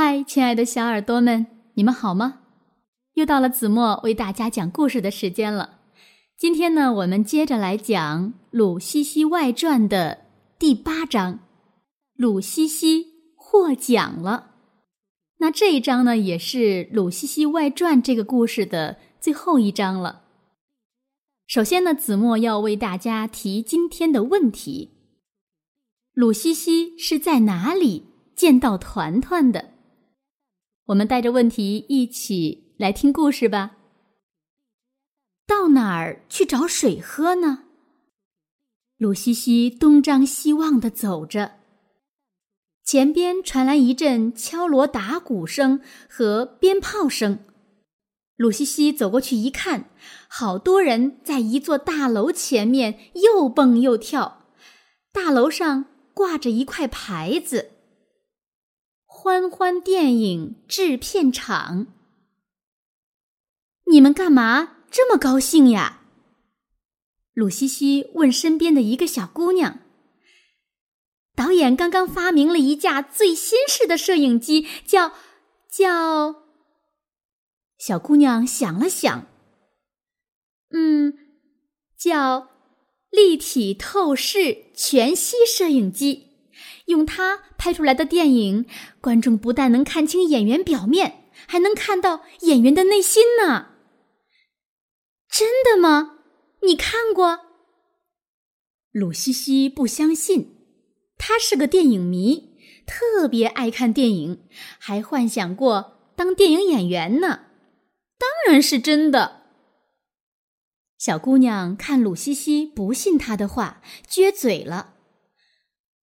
嗨，亲爱的小耳朵们，你们好吗？又到了子墨为大家讲故事的时间了。今天呢，我们接着来讲《鲁西西外传》的第八章。鲁西西获奖了。那这一章呢，也是《鲁西西外传》这个故事的最后一章了。首先呢，子墨要为大家提今天的问题：鲁西西是在哪里见到团团的？我们带着问题一起来听故事吧。到哪儿去找水喝呢？鲁西西东张西望的走着，前边传来一阵敲锣打鼓声和鞭炮声。鲁西西走过去一看，好多人在一座大楼前面又蹦又跳，大楼上挂着一块牌子。欢欢电影制片厂，你们干嘛这么高兴呀？鲁西西问身边的一个小姑娘。导演刚刚发明了一架最新式的摄影机，叫叫。小姑娘想了想，嗯，叫立体透视全息摄影机。用它拍出来的电影，观众不但能看清演员表面，还能看到演员的内心呢。真的吗？你看过？鲁西西不相信，他是个电影迷，特别爱看电影，还幻想过当电影演员呢。当然是真的。小姑娘看鲁西西不信他的话，撅嘴了。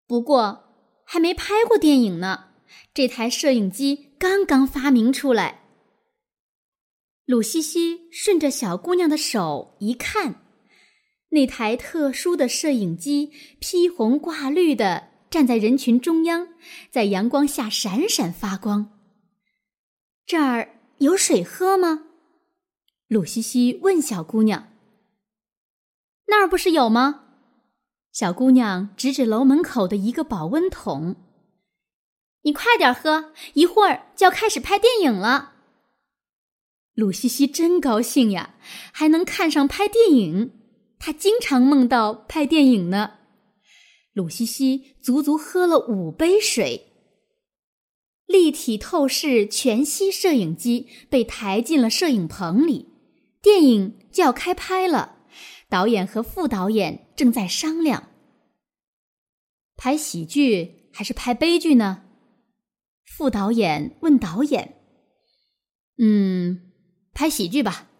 不过。还没拍过电影呢，这台摄影机刚刚发明出来。鲁西西顺着小姑娘的手一看，那台特殊的摄影机披红挂绿的站在人群中央，在阳光下闪闪发光。这儿有水喝吗？鲁西西问小姑娘。那儿不是有吗？小姑娘指指楼门口的一个保温桶，你快点喝，一会儿就要开始拍电影了。鲁西西真高兴呀，还能看上拍电影，她经常梦到拍电影呢。鲁西西足足喝了五杯水。立体透视全息摄影机被抬进了摄影棚里，电影就要开拍了。导演和副导演正在商量：拍喜剧还是拍悲剧呢？副导演问导演：“嗯，拍喜剧吧。”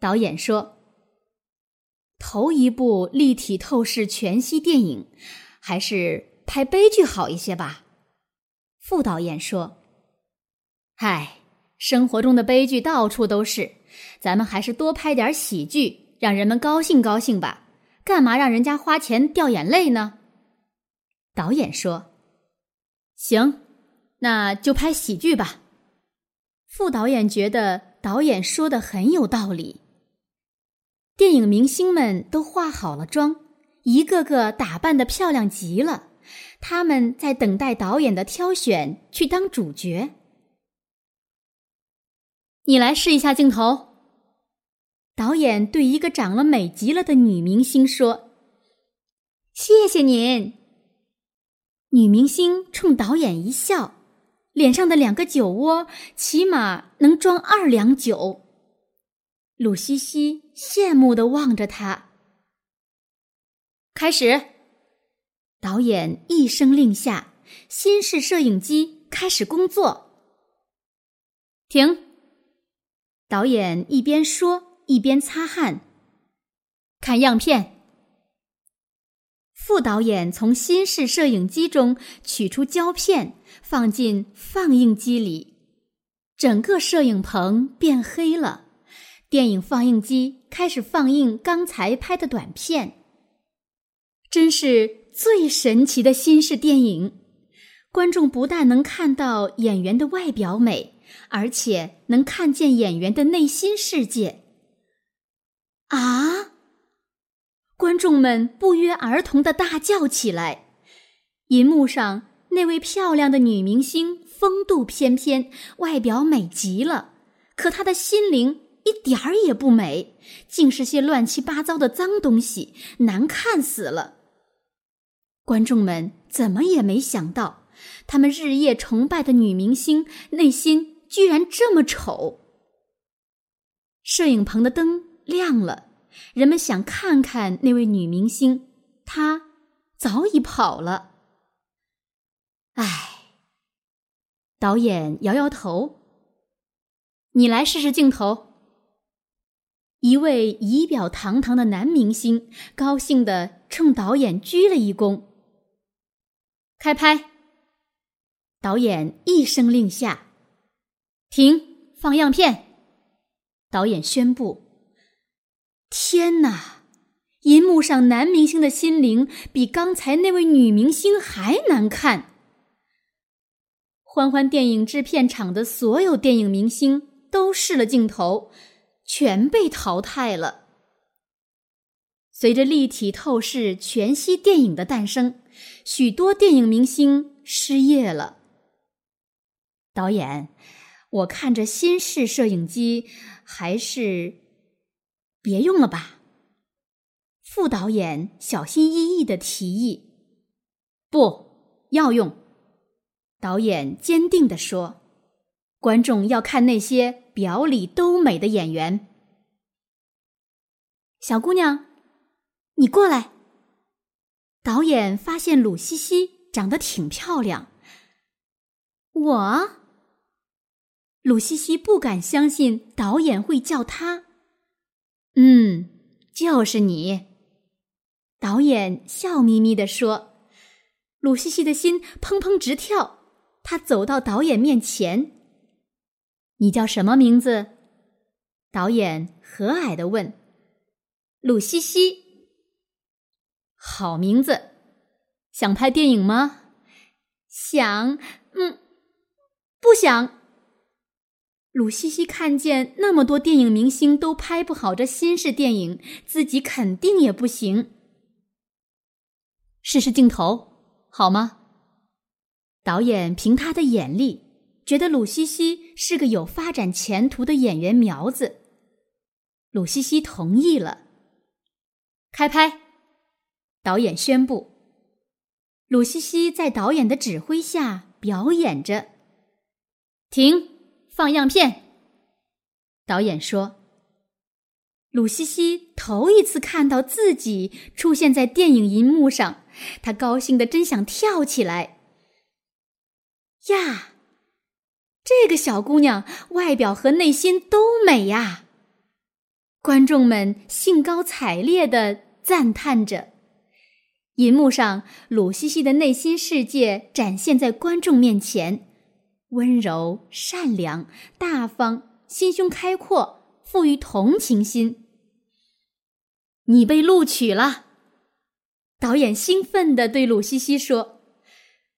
导演说：“头一部立体透视全息电影，还是拍悲剧好一些吧？”副导演说：“嗨，生活中的悲剧到处都是，咱们还是多拍点喜剧。”让人们高兴高兴吧，干嘛让人家花钱掉眼泪呢？导演说：“行，那就拍喜剧吧。”副导演觉得导演说的很有道理。电影明星们都化好了妆，一个个打扮的漂亮极了，他们在等待导演的挑选去当主角。你来试一下镜头。导演对一个长了美极了的女明星说：“谢谢您。”女明星冲导演一笑，脸上的两个酒窝起码能装二两酒。鲁西西羡慕的望着她。开始，导演一声令下，新式摄影机开始工作。停。导演一边说。一边擦汗，看样片。副导演从新式摄影机中取出胶片，放进放映机里，整个摄影棚变黑了。电影放映机开始放映刚才拍的短片。真是最神奇的新式电影！观众不但能看到演员的外表美，而且能看见演员的内心世界。啊！观众们不约而同的大叫起来。银幕上那位漂亮的女明星风度翩翩，外表美极了，可她的心灵一点儿也不美，尽是些乱七八糟的脏东西，难看死了。观众们怎么也没想到，他们日夜崇拜的女明星内心居然这么丑。摄影棚的灯亮了，人们想看看那位女明星，她早已跑了。唉，导演摇摇头。你来试试镜头。一位仪表堂堂的男明星高兴地冲导演鞠了一躬。开拍。导演一声令下，停，放样片。导演宣布：“天哪！银幕上男明星的心灵比刚才那位女明星还难看。”欢欢电影制片厂的所有电影明星都试了镜头，全被淘汰了。随着立体透视全息电影的诞生，许多电影明星失业了。导演，我看着新式摄影机，还是别用了吧。副导演小心翼翼的提议：“不要用。”导演坚定地说：“观众要看那些表里都美的演员。”小姑娘，你过来。导演发现鲁西西长得挺漂亮。我，鲁西西不敢相信导演会叫她。嗯，就是你。导演笑眯眯地说。鲁西西的心砰砰直跳。他走到导演面前。“你叫什么名字？”导演和蔼的问。“鲁西西。”“好名字。”“想拍电影吗？”“想。”“嗯，不想。”鲁西西看见那么多电影明星都拍不好这新式电影，自己肯定也不行。试试镜头，好吗？导演凭他的眼力，觉得鲁西西是个有发展前途的演员苗子。鲁西西同意了。开拍，导演宣布。鲁西西在导演的指挥下表演着。停，放样片。导演说：“鲁西西头一次看到自己出现在电影银幕上，他高兴的真想跳起来。”呀，这个小姑娘外表和内心都美呀！观众们兴高采烈的赞叹着。银幕上，鲁西西的内心世界展现在观众面前：温柔、善良、大方、心胸开阔、富于同情心。你被录取了！导演兴奋地对鲁西西说：“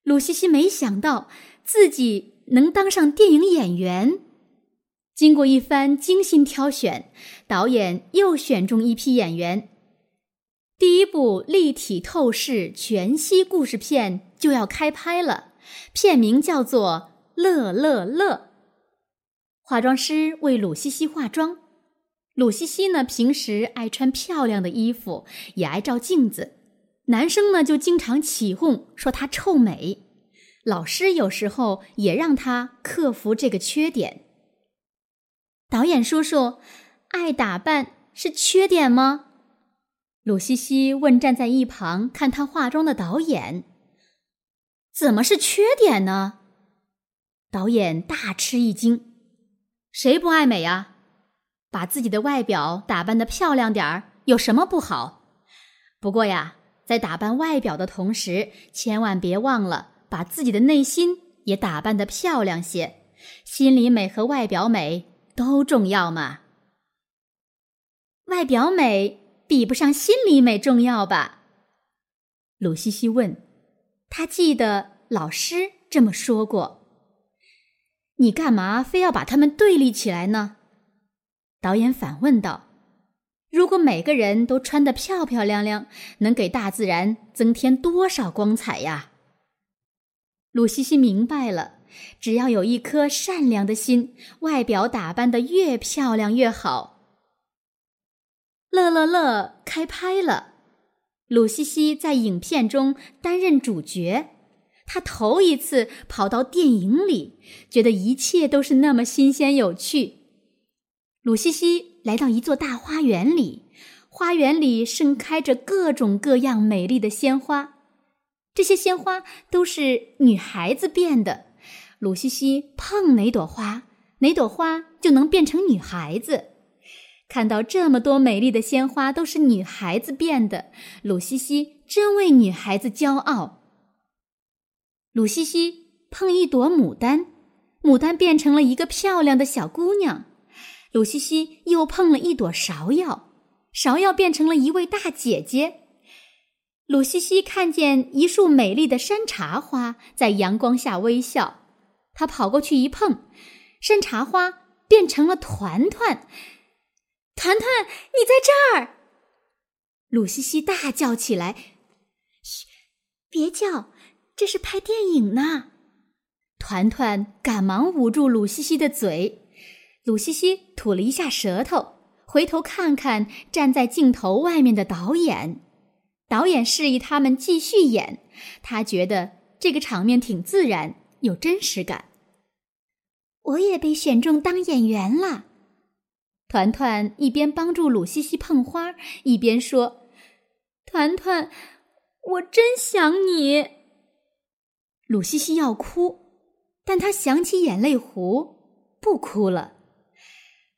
鲁西西没想到。”自己能当上电影演员，经过一番精心挑选，导演又选中一批演员。第一部立体透视全息故事片就要开拍了，片名叫做《乐乐乐》。化妆师为鲁西西化妆，鲁西西呢平时爱穿漂亮的衣服，也爱照镜子，男生呢就经常起哄说她臭美。老师有时候也让他克服这个缺点。导演叔叔，爱打扮是缺点吗？鲁西西问站在一旁看他化妆的导演。怎么是缺点呢？导演大吃一惊。谁不爱美呀？把自己的外表打扮的漂亮点儿有什么不好？不过呀，在打扮外表的同时，千万别忘了。把自己的内心也打扮的漂亮些，心里美和外表美都重要嘛。外表美比不上心里美重要吧？鲁西西问。他记得老师这么说过。你干嘛非要把他们对立起来呢？导演反问道。如果每个人都穿得漂漂亮亮，能给大自然增添多少光彩呀？鲁西西明白了，只要有一颗善良的心，外表打扮的越漂亮越好。乐乐乐开拍了，鲁西西在影片中担任主角。他头一次跑到电影里，觉得一切都是那么新鲜有趣。鲁西西来到一座大花园里，花园里盛开着各种各样美丽的鲜花，这些鲜花都是女孩子变的。鲁西西碰哪朵花，哪朵花就能变成女孩子。看到这么多美丽的鲜花都是女孩子变的，鲁西西真为女孩子骄傲。鲁西西碰一朵牡丹，牡丹变成了一个漂亮的小姑娘。鲁西西又碰了一朵芍药，芍药变成了一位大姐姐。鲁西西看见一束美丽的山茶花在阳光下微笑，她跑过去一碰，山茶花变成了团团。团团，你在这儿！鲁西西大叫起来：“嘘，别叫，这是拍电影呢！”团团赶忙捂住鲁西西的嘴。鲁西西吐了一下舌头，回头看看站在镜头外面的导演。导演示意他们继续演，他觉得这个场面挺自然，有真实感。我也被选中当演员了。团团一边帮助鲁西西碰花，一边说：“团团，我真想你。”鲁西西要哭，但她想起眼泪壶，不哭了。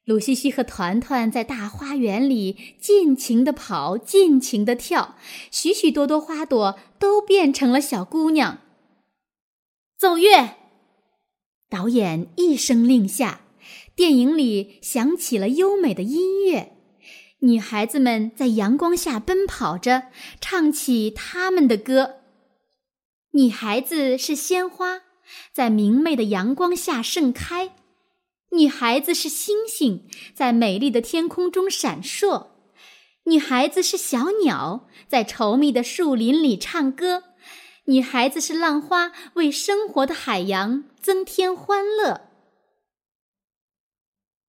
鲁西西和团团在大花园里尽情的跑，尽情的跳，许许多多花朵都变成了小姑娘。奏乐，导演一声令下，电影里响起了优美的音乐，女孩子们在阳光下奔跑着，唱起他们的歌。女孩子是鲜花，在明媚的阳光下盛开。女孩子是星星，在美丽的天空中闪烁；女孩子是小鸟，在稠密的树林里唱歌；女孩子是浪花，为生活的海洋增添欢乐。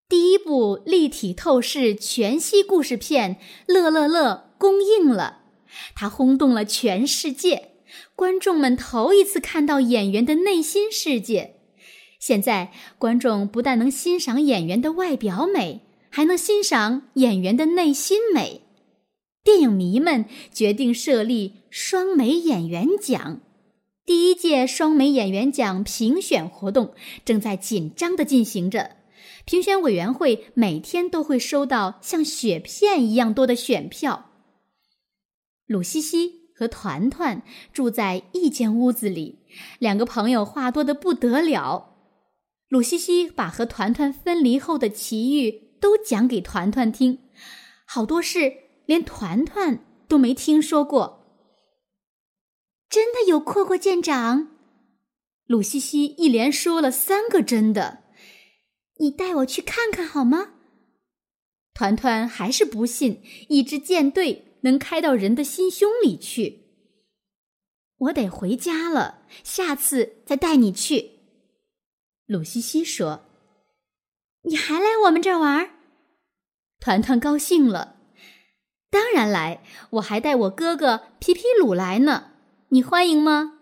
第一部立体透视全息故事片《乐乐乐》公映了，它轰动了全世界，观众们头一次看到演员的内心世界。现在，观众不但能欣赏演员的外表美，还能欣赏演员的内心美。电影迷们决定设立双美演员奖。第一届双美演员奖评选活动正在紧张地进行着，评选委员会每天都会收到像雪片一样多的选票。鲁西西和团团住在一间屋子里，两个朋友话多的不得了。鲁西西把和团团分离后的奇遇都讲给团团听，好多事连团团都没听说过。真的有阔阔舰长？鲁西西一连说了三个真的。你带我去看看好吗？团团还是不信，一支舰队能开到人的心胸里去。我得回家了，下次再带你去。鲁西西说：“你还来我们这儿玩？”团团高兴了，当然来，我还带我哥哥皮皮鲁来呢。你欢迎吗？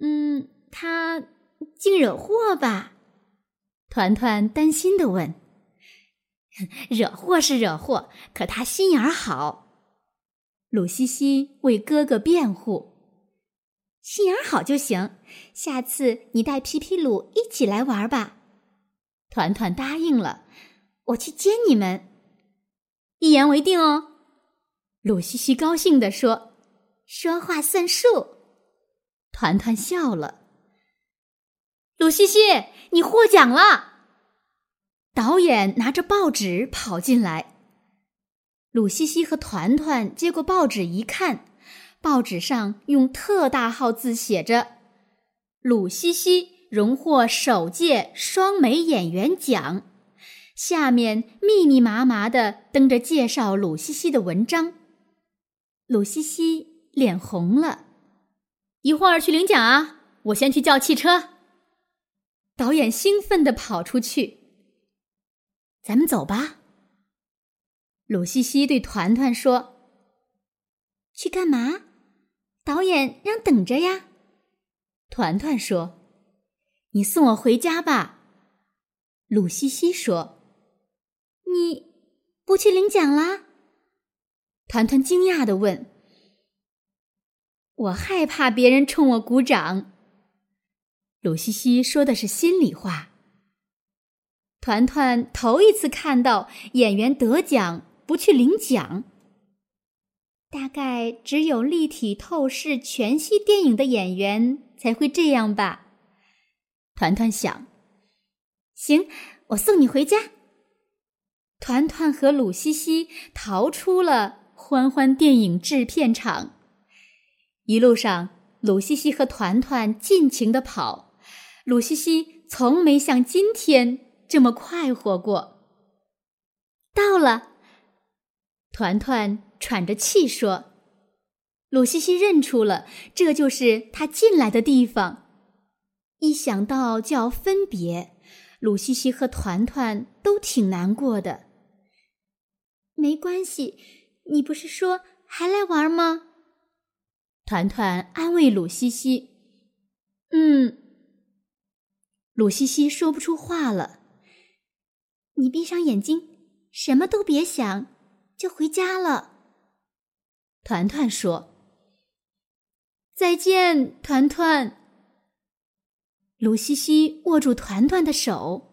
嗯，他竟惹祸吧？团团担心的问。惹祸是惹祸，可他心眼儿好。鲁西西为哥哥辩护。心眼好就行，下次你带皮皮鲁一起来玩吧。团团答应了，我去接你们，一言为定哦。鲁西西高兴地说：“说话算数。”团团笑了。鲁西西，你获奖了！导演拿着报纸跑进来，鲁西西和团团接过报纸一看。报纸上用特大号字写着：“鲁西西荣获首届双美演员奖。”下面密密麻麻的登着介绍鲁西西的文章。鲁西西脸红了，一会儿去领奖啊！我先去叫汽车。导演兴奋地跑出去。咱们走吧。鲁西西对团团说：“去干嘛？”导演让等着呀。团团说：“你送我回家吧。”鲁西西说：“你不去领奖啦？”团团惊讶的问：“我害怕别人冲我鼓掌。”鲁西西说的是心里话。团团头一次看到演员得奖不去领奖，大概只有立体透视全息电影的演员才会这样吧。团团想。行，我送你回家。团团和鲁西西逃出了欢欢电影制片厂。一路上，鲁西西和团团尽情的跑。鲁西西从没像今天这么快活过。到了，团团喘着气说：“鲁西西认出了，这就是他进来的地方。一想到就要分别。”鲁西西和团团都挺难过的。没关系，你不是说还来玩吗？团团安慰鲁西西：“嗯。”鲁西西说不出话了。你闭上眼睛，什么都别想，就回家了。团团说：“再见，团团。”鲁西西握住团团的手，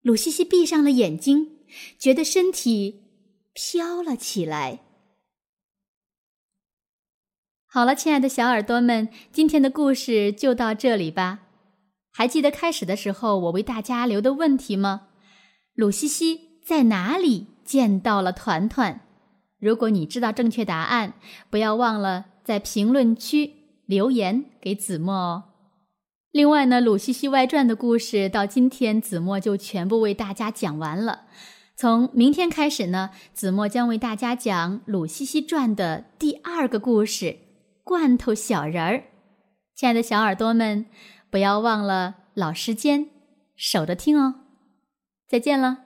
鲁西西闭上了眼睛，觉得身体飘了起来。好了，亲爱的小耳朵们，今天的故事就到这里吧。还记得开始的时候我为大家留的问题吗？鲁西西在哪里见到了团团？如果你知道正确答案，不要忘了在评论区留言给子墨哦。另外呢，《鲁西西外传》的故事到今天子墨就全部为大家讲完了。从明天开始呢，子墨将为大家讲《鲁西西传》的第二个故事《罐头小人儿》。亲爱的小耳朵们，不要忘了老时间守着听哦。再见了。